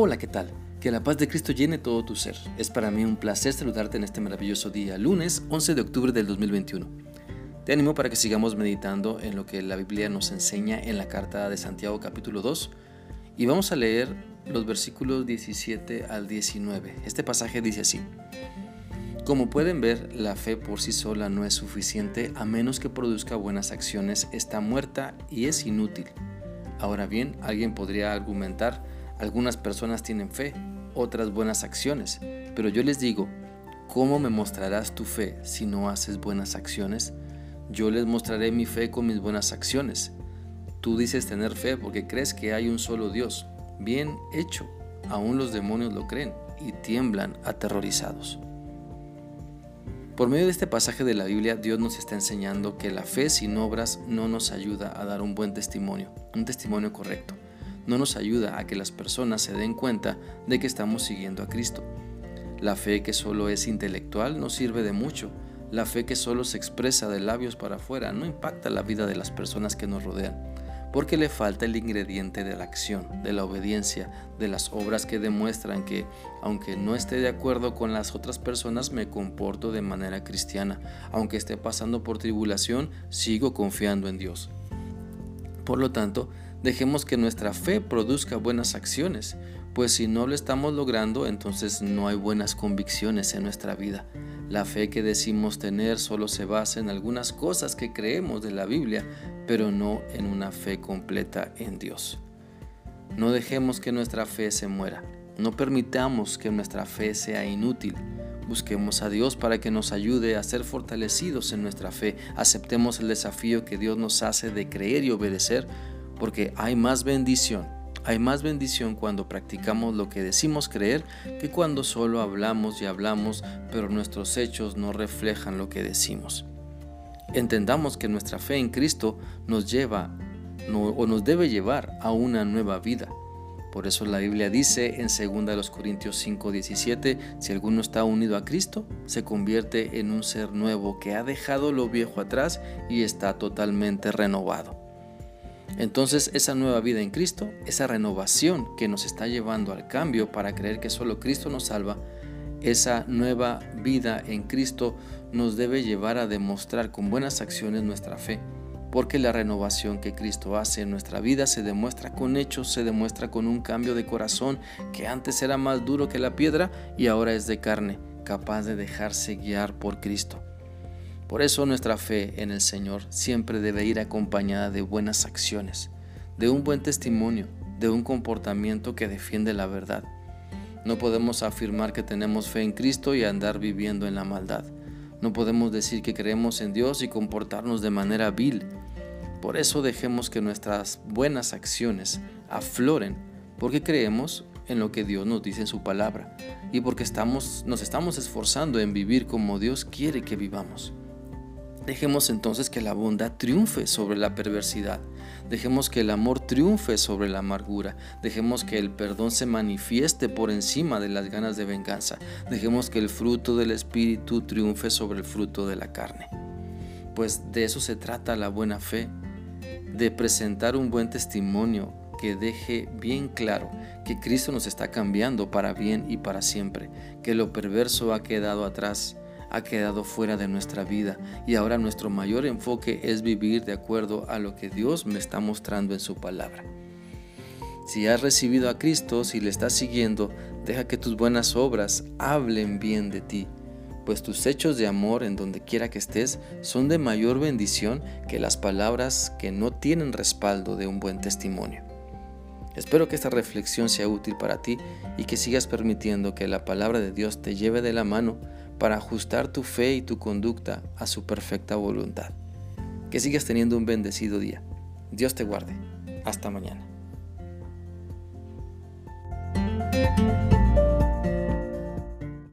Hola, ¿qué tal? Que la paz de Cristo llene todo tu ser. Es para mí un placer saludarte en este maravilloso día, lunes 11 de octubre del 2021. Te animo para que sigamos meditando en lo que la Biblia nos enseña en la carta de Santiago capítulo 2 y vamos a leer los versículos 17 al 19. Este pasaje dice así. Como pueden ver, la fe por sí sola no es suficiente a menos que produzca buenas acciones, está muerta y es inútil. Ahora bien, alguien podría argumentar, algunas personas tienen fe, otras buenas acciones, pero yo les digo, ¿cómo me mostrarás tu fe si no haces buenas acciones? Yo les mostraré mi fe con mis buenas acciones. Tú dices tener fe porque crees que hay un solo Dios. Bien hecho, aún los demonios lo creen y tiemblan aterrorizados. Por medio de este pasaje de la Biblia, Dios nos está enseñando que la fe sin obras no nos ayuda a dar un buen testimonio, un testimonio correcto. No nos ayuda a que las personas se den cuenta de que estamos siguiendo a Cristo. La fe que solo es intelectual no sirve de mucho. La fe que solo se expresa de labios para afuera no impacta la vida de las personas que nos rodean porque le falta el ingrediente de la acción, de la obediencia, de las obras que demuestran que, aunque no esté de acuerdo con las otras personas, me comporto de manera cristiana. Aunque esté pasando por tribulación, sigo confiando en Dios. Por lo tanto, dejemos que nuestra fe produzca buenas acciones, pues si no lo estamos logrando, entonces no hay buenas convicciones en nuestra vida. La fe que decimos tener solo se basa en algunas cosas que creemos de la Biblia, pero no en una fe completa en Dios. No dejemos que nuestra fe se muera. No permitamos que nuestra fe sea inútil. Busquemos a Dios para que nos ayude a ser fortalecidos en nuestra fe. Aceptemos el desafío que Dios nos hace de creer y obedecer, porque hay más bendición hay más bendición cuando practicamos lo que decimos creer que cuando solo hablamos y hablamos, pero nuestros hechos no reflejan lo que decimos. Entendamos que nuestra fe en Cristo nos lleva o nos debe llevar a una nueva vida. Por eso la Biblia dice en 2 Corintios 5:17, si alguno está unido a Cristo, se convierte en un ser nuevo que ha dejado lo viejo atrás y está totalmente renovado. Entonces esa nueva vida en Cristo, esa renovación que nos está llevando al cambio para creer que solo Cristo nos salva, esa nueva vida en Cristo nos debe llevar a demostrar con buenas acciones nuestra fe, porque la renovación que Cristo hace en nuestra vida se demuestra con hechos, se demuestra con un cambio de corazón que antes era más duro que la piedra y ahora es de carne, capaz de dejarse guiar por Cristo. Por eso nuestra fe en el Señor siempre debe ir acompañada de buenas acciones, de un buen testimonio, de un comportamiento que defiende la verdad. No podemos afirmar que tenemos fe en Cristo y andar viviendo en la maldad. No podemos decir que creemos en Dios y comportarnos de manera vil. Por eso dejemos que nuestras buenas acciones afloren, porque creemos en lo que Dios nos dice en su palabra y porque estamos, nos estamos esforzando en vivir como Dios quiere que vivamos. Dejemos entonces que la bondad triunfe sobre la perversidad. Dejemos que el amor triunfe sobre la amargura. Dejemos que el perdón se manifieste por encima de las ganas de venganza. Dejemos que el fruto del Espíritu triunfe sobre el fruto de la carne. Pues de eso se trata la buena fe, de presentar un buen testimonio que deje bien claro que Cristo nos está cambiando para bien y para siempre, que lo perverso ha quedado atrás ha quedado fuera de nuestra vida y ahora nuestro mayor enfoque es vivir de acuerdo a lo que Dios me está mostrando en su palabra. Si has recibido a Cristo, si le estás siguiendo, deja que tus buenas obras hablen bien de ti, pues tus hechos de amor en donde quiera que estés son de mayor bendición que las palabras que no tienen respaldo de un buen testimonio. Espero que esta reflexión sea útil para ti y que sigas permitiendo que la palabra de Dios te lleve de la mano para ajustar tu fe y tu conducta a su perfecta voluntad. Que sigas teniendo un bendecido día. Dios te guarde. Hasta mañana.